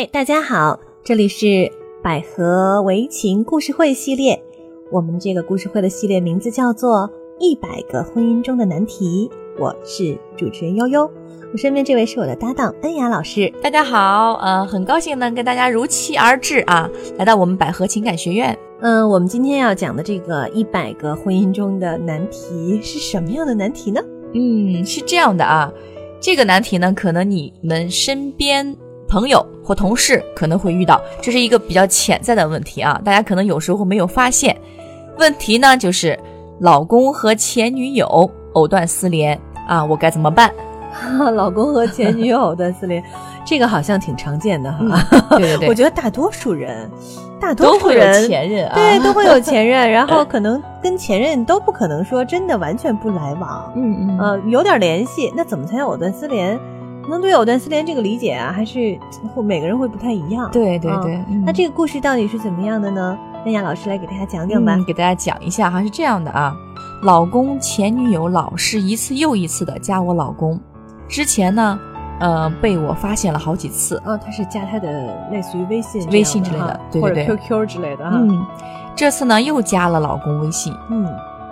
嗨，大家好，这里是百合围情故事会系列。我们这个故事会的系列名字叫做《一百个婚姻中的难题》。我是主持人悠悠，我身边这位是我的搭档恩雅老师。大家好，呃，很高兴能跟大家如期而至啊，来到我们百合情感学院。嗯，我们今天要讲的这个一百个婚姻中的难题是什么样的难题呢？嗯，是这样的啊，这个难题呢，可能你们身边朋友或同事可能会遇到，这是一个比较潜在的问题啊，大家可能有时候没有发现。问题呢，就是老公和前女友藕断丝连啊，我该怎么办？老公和前女友藕断丝连，这个好像挺常见的哈。对对对，我觉得大多数人，大多数人有前任啊，对都会有前任，然后可能跟前任都不可能说真的完全不来往，嗯嗯呃，有点联系，那怎么才叫藕断丝连？可能对藕断丝连这个理解啊，还是会每个人会不太一样。啊对对对，嗯那这个故事到底是怎么样的呢？那亚老师来给大家讲讲吧。嗯，给大家讲一下哈，是这样的啊，老公前女友老是一次又一次的加我老公，之前呢，呃，被我发现了好几次，哦，他是加他的类似于微信、微信之类的哈或者 QQ 之类的哈。嗯，这次呢又加了老公微信，嗯，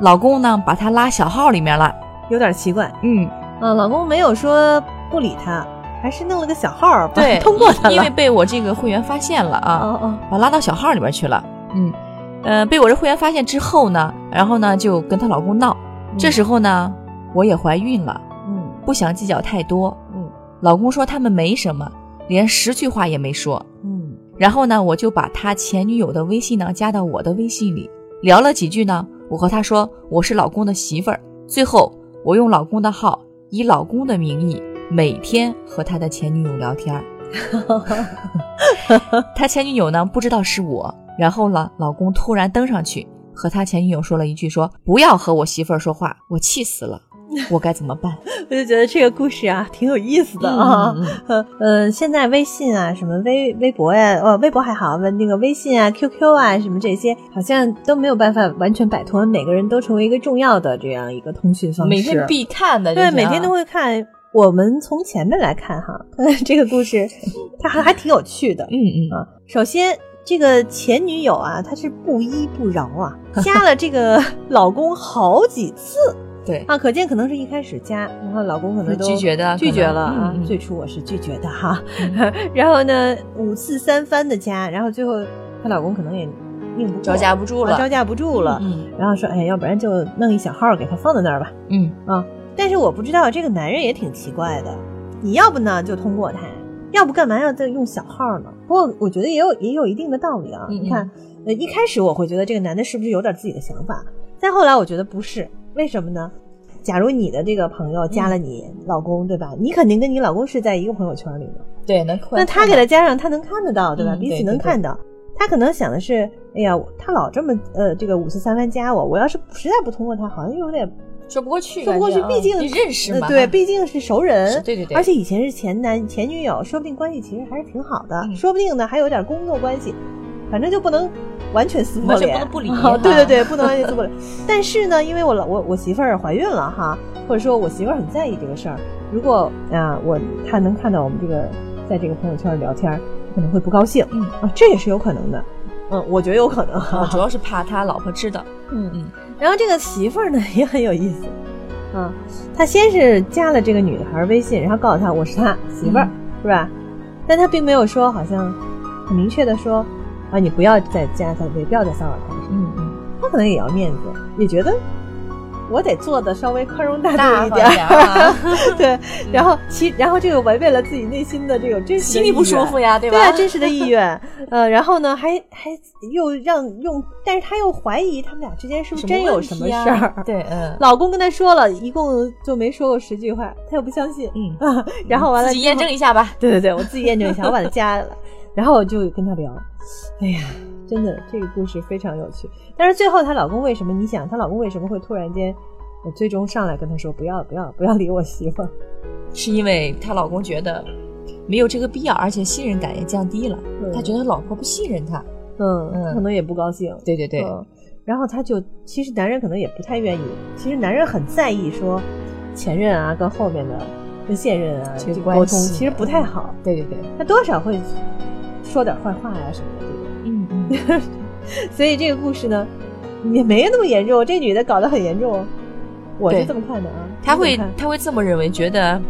老公呢把他拉小号里面了，有点奇怪。嗯，啊，老公没有说不理他，还是弄了个小号对，通过他了。因为被我这个会员发现了啊，哦哦，把拉到小号里边去了，嗯，呃，被我这会员发现之后呢，然后呢就跟她老公闹，这时候呢我也怀孕了，嗯不想计较太多，嗯老公说他们没什么，连十句话也没说。嗯然后呢，我就把他前女友的微信呢加到我的微信里，聊了几句呢。我和他说我是老公的媳妇儿。最后，我用老公的号，以老公的名义，每天和他的前女友聊天儿。他前女友呢不知道是我。然后呢，老公突然登上去，和他前女友说了一句说不要和我媳妇儿说话，我气死了，我该怎么办？我就觉得这个故事啊挺有意思的啊。嗯现在微信啊，什么微微博呀、呃，微博还好，问那个微信啊、QQ 啊，什么这些，好像都没有办法完全摆脱，每个人都成为一个重要的这样一个通讯方式。每天必看的，对，每天都会看。我们从前面来看哈，这个故事 它还还挺有趣的。嗯嗯。啊，首先这个前女友啊，她是不依不饶啊，加了这个老公好几次。对，啊，可见可能是一开始加，然后老公可能都拒绝的拒绝了啊。嗯嗯。最初我是拒绝的哈，然后呢五次三番的加，然后最后她老公可能也硬不招架不住了。啊招架不住了，嗯然后说哎，要不然就弄一小号给他放在那儿吧。嗯。啊，但是我不知道这个男人也挺奇怪的，你要不呢就通过他，要不干嘛要再用小号呢？不过我觉得也有也有一定的道理啊。嗯嗯你看，呃，一开始我会觉得这个男的是不是有点自己的想法，再后来我觉得不是，为什么呢？假如你的这个朋友加了你老公，对吧？你肯定跟你老公是在一个朋友圈里的，对，能那他给他加上，他能看得到，对吧？彼此嗯对对对能看到。他可能想的是，哎呀，他老这么呃这个五四三番加我，我要是实在不通过他，好像又有点说不过去，说不过去毕竟你认识嘛，呃对，毕竟是熟人，对对对。而且以前是前男前女友，说不定关系其实还是挺好的，嗯。说不定呢还有点工作关系，反正就不能完全撕破脸，不能不理 对对对，不能完全撕破脸。但是呢，因为我老我我媳妇儿怀孕了哈，或者说我媳妇儿很在意这个事儿，如果啊我她能看到我们这个在这个朋友圈聊天，可能会不高兴，嗯。啊，这也是有可能的。嗯，我觉得有可能主要是怕他老婆知道，嗯。嗯然后这个媳妇儿呢也很有意思，啊，他先是加了这个女孩微信，然后告诉她我是他媳妇儿，嗯是吧？但他并没有说，好像很明确的说，啊，你不要再加他微，不要再骚扰他。嗯嗯，他可能也要面子，也觉得我得做的稍微宽容大度一点 对，然后其然后这个违背了自己内心的这种真实的心里不舒服呀，对吧？对啊，真实的意愿，呃，然后呢，还还又让用，但是他又怀疑他们俩之间是不是真有什么事儿。啊？对，嗯。老公跟他说了一共就没说过十句话，他又不相信，嗯，然后完了自己验证一下吧。对对对，我自己验证一下，我把他加了，然后我就跟他聊，哎呀，真的这个故事非常有趣。但是最后她老公为什么？你想她老公为什么会突然间，呃最终上来跟她说不要不要不要理我媳妇儿？是因为她老公觉得没有这个必要，而且信任感也降低了，嗯他觉得老婆不信任他。嗯，嗯可能也不高兴。对对对，嗯，然后他就其实男人可能也不太愿意，其实男人很在意说前任啊跟后面的跟现任啊这个这个沟通，其实不太好，对对对，他多少会说点坏话呀什么的这种。嗯嗯，所以这个故事呢，也没那么严重。这女的搞得很严重，我是这么看的啊。他会他会这么认为，觉得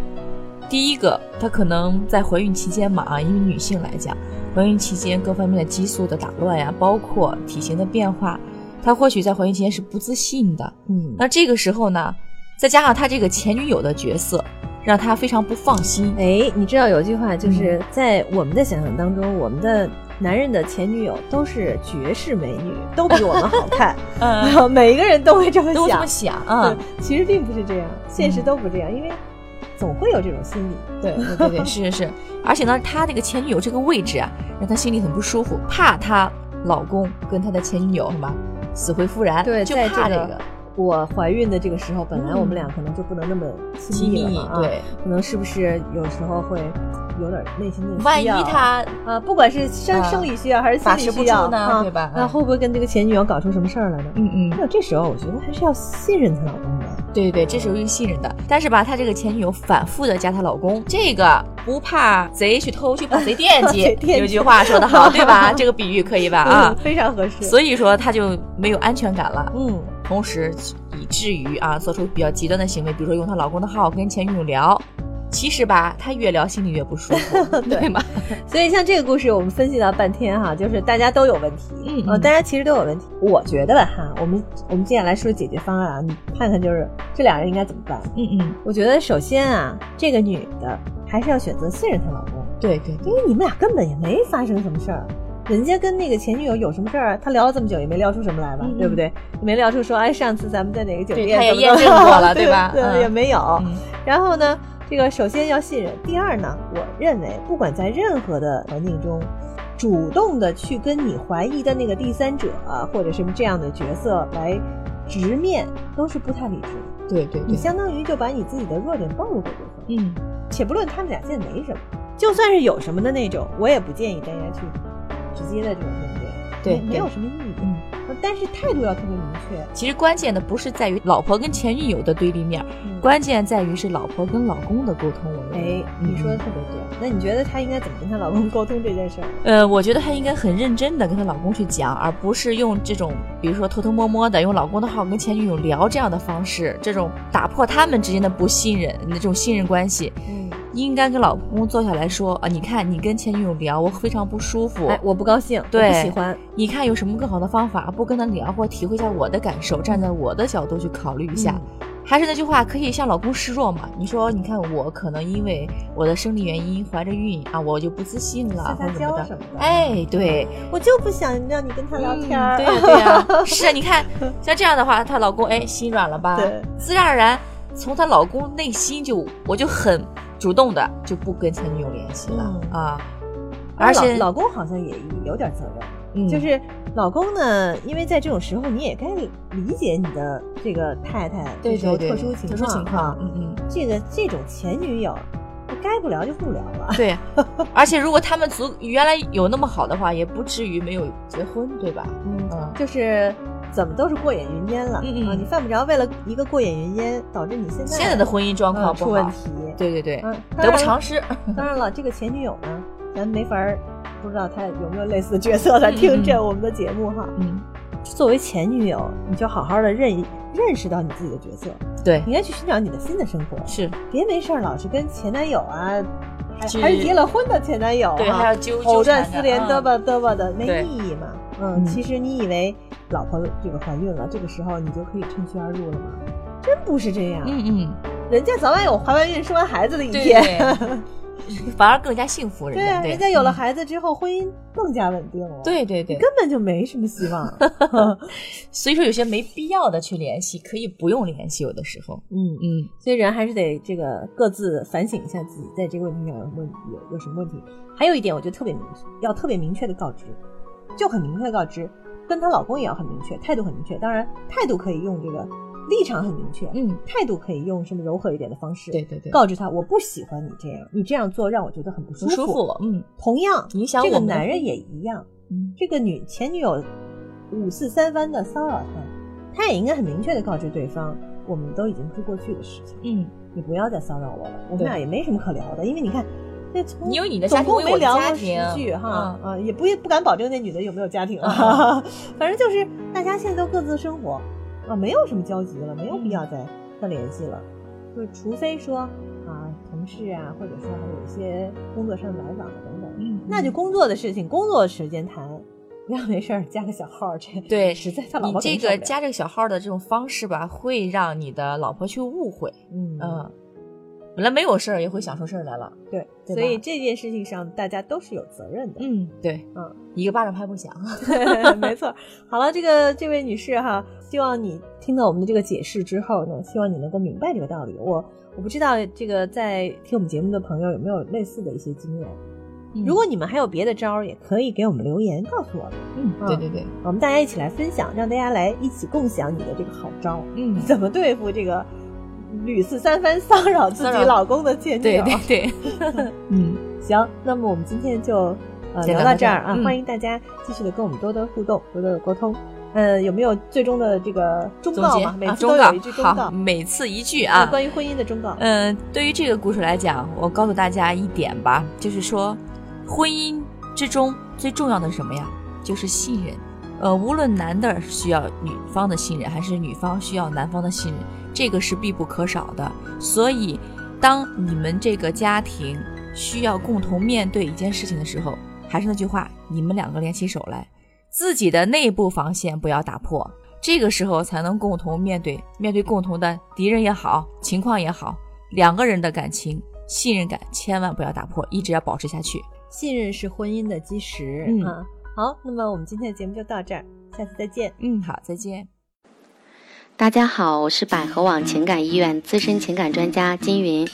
第一个，她可能在怀孕期间嘛啊，因为女性来讲，怀孕期间各方面的激素的打乱呀，包括体型的变化，她或许在怀孕期间是不自信的。嗯，那这个时候呢，再加上她这个前女友的角色，让他非常不放心。哎，你知道有句话嗯就是在我们的想象当中，我们的男人的前女友都是绝世美女，都比我们好看，嗯，每一个人都会这么想。都这么。想啊。对，，其实并不是这样，现实都不这样，因为总会有这种心理。对对对对，是是是，而且呢，他那个前女友这个位置啊，让他心里很不舒服，怕她老公跟他的前女友什么死灰复燃，对，就在这个怕这个。我怀孕的这个时候，本来嗯我们俩可能就不能那么亲亲密密了嘛，啊，对，可能是不是有时候会有点内心的万一他啊，不管是生啊生理需要还是心理需要呢啊对吧嗯那会不会跟这个前女友搞出什么事儿来呢？嗯嗯。那这时候我觉得还是要信任她老公的。对对对，这是有一个信任的，但是吧，她这个前女友反复的加她老公，这个不怕贼去偷，就怕贼惦记 有句话说得好，对吧？这个比喻可以吧？啊嗯，非常合适。所以说她就没有安全感了，嗯，同时以至于啊做出比较极端的行为，比如说用她老公的号跟前女友聊。其实吧，他越聊心里越不舒服，对吗？所以像这个故事，我们分析了半天哈，就是大家都有问题，呃，嗯嗯大家其实都有问题。我觉得吧哈，我们我们接下来说解决方案啊，你看看就是这俩人应该怎么办？嗯嗯，我觉得首先啊，这个女的还是要选择信任她老公，对对对因为你们俩根本也没发生什么事儿。人家跟那个前女友有什么事儿？他聊了这么久也没聊出什么来吧，对不对？没聊出说，哎，上次咱们在哪个酒店对他也验证过了 对对吧对，嗯也没有。嗯然后呢，这个首先要信任，第二呢，我认为不管在任何的环境中，主动的去跟你怀疑的那个第三者、啊、或者什么这样的角色来直面，都是不太理智的。对对对，你相当于就把你自己的弱点暴露给对方。嗯且不论他们俩现在没什么，就算是有什么的那种，我也不建议大家去直接的这种面对，对对没没有什么意义。嗯。但是态度要特别明确。其实关键的不是在于老婆跟前女友的对立面，嗯关键在于是老婆跟老公的沟通。哎，你说的特别对。那你觉得她应该怎么跟她老公沟通这件事儿？呃，我觉得她应该很认真的跟她老公去讲，而不是用这种比如说偷偷摸摸的用老公的号跟前女友聊这样的方式，这种打破他们之间的不信任那种信任关系。嗯，应该跟老公坐下来说啊，你看你跟前女友聊，我非常不舒服。哎，我不高兴，不喜欢。你看有什么更好的方法，不跟他聊，或体会一下我的感受，站在我的角度去考虑一下。嗯还是那句话，可以向老公示弱嘛？你说，你看我可能因为我的生理原因怀着孕啊，我就不自信了，或什么的哎，对，我就不想让你跟他聊天。嗯对呀、对呀、是啊，你看像这样的话，她老公哎心软了吧？对，自然而然从她老公内心就我就很主动的就不跟前女友联系了、嗯啊，而且老老公好像也有点责任。嗯就是老公呢，因为在这种时候，你也该理解你的这个太太对这时候对对特殊情况特殊情况啊，嗯嗯。这个这种前女友，该不聊就不聊了。对，而且如果他们足原来有那么好的话，也不至于没有结婚，对吧？嗯嗯就是怎么都是过眼云烟了、嗯嗯啊！你犯不着为了一个过眼云烟，导致你现在现在的婚姻状况，嗯出问题。对对对，嗯，得不偿失。当然了，这个前女友呢，咱没法儿不知道她有没有类似的角色来听这我们的节目哈。嗯，作为前女友，你就好好的认认识到你自己的角色，对，你应该去寻找你的新的生活，是，别没事儿老是跟前男友啊，还是结了婚的前男友对，哈还要纠藕断丝连，嗯嘚吧嘚吧的，没意义嘛。嗯，嗯其实你以为老婆这个怀孕了，这个时候你就可以趁虚而入了吗？真不是这样，嗯嗯，人家早晚有怀完孕生完孩子的一对天。对，反而更加幸福，人家对啊，人家有了嗯孩子之后，婚姻更加稳定了。，对对对，根本就没什么希望。所以说有些没必要的去联系，可以不用联系，有的时候，嗯，嗯，所以人还是得这个各自反省一下自己在这个问题上有问有有什么问题。还有一点，我觉得特别明，要特别明确的告知，就很明确的告知，跟她老公也要很明确，态度很明确。当然，态度可以用这个立场很明确，嗯，态度可以用什么柔和一点的方式，对对对，告知他我不喜欢你这样，你这样做让我觉得很不舒服。舒服，嗯。同样，影响这个男人也一样，嗯，这个女前女友五四三番的骚扰他，他也应该很明确的告知对方，我们都已经是过去的事情，嗯，你不要再骚扰我了，我们俩也没什么可聊的，因为你看，那从你有你的家庭，总共没聊过十家庭句哈，嗯。啊，也不不敢保证那女的有没有家庭啊，反正就是大家现在都各自生活啊，没有什么交集了，没有必要再再联系了，就除非说啊同事啊，或者说还有一些工作上的来往啊等等，嗯那就。工作的事情，工作时间谈，不要没事儿加个小号儿，这对实在他老你这婆受不了个加这个小号的这种方式吧，会让你的老婆去误会。嗯嗯，本来没有事儿，也会想出事儿来了。对，对所以这件事情上大家都是有责任的。嗯，对，嗯，一个巴掌拍不响。没错。好了，这个这位女士哈，希望你听到我们的这个解释之后呢，希望你能够明白这个道理。我我不知道这个在听我们节目的朋友有没有类似的一些经验。如果你们还有别的招儿，也可以给我们留言告诉我们，嗯，对对对，我们大家一起来分享，让大家来一起共享你的这个好招儿，嗯，怎么对付这个屡次三番骚扰自己老公的前女对友。对对，嗯，行，那么我们今天就呃聊到到这儿啊，嗯欢迎大家继续的跟我们多多互动，多多的沟通。呃，有没有最终的这个忠告嘛？每次都有一句忠好，告，每次一句呃啊。关于婚姻的忠告。嗯，对于这个故事来讲，我告诉大家一点吧，就是说，婚姻之中最重要的是什么呀？就是信任。呃，无论男的需要女方的信任，还是女方需要男方的信任，这个是必不可少的。所以，当你们这个家庭需要共同面对一件事情的时候，还是那句话，你们两个联起手来，自己的内部防线不要打破，这个时候才能共同面对面对共同的敌人也好，情况也好，两个人的感情信任感千万不要打破，一直要保持下去。信任是婚姻的基石、嗯啊。好，那么我们今天的节目就到这儿，下次再见。嗯，好，再见。大家好，我是百合网情感医院资深情感专家金云，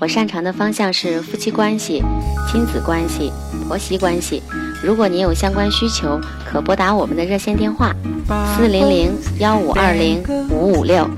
我擅长的方向是夫妻关系、亲子关系、婆媳关系。如果您有相关需求，可拨打我们的热线电话四零零幺五二零五五六。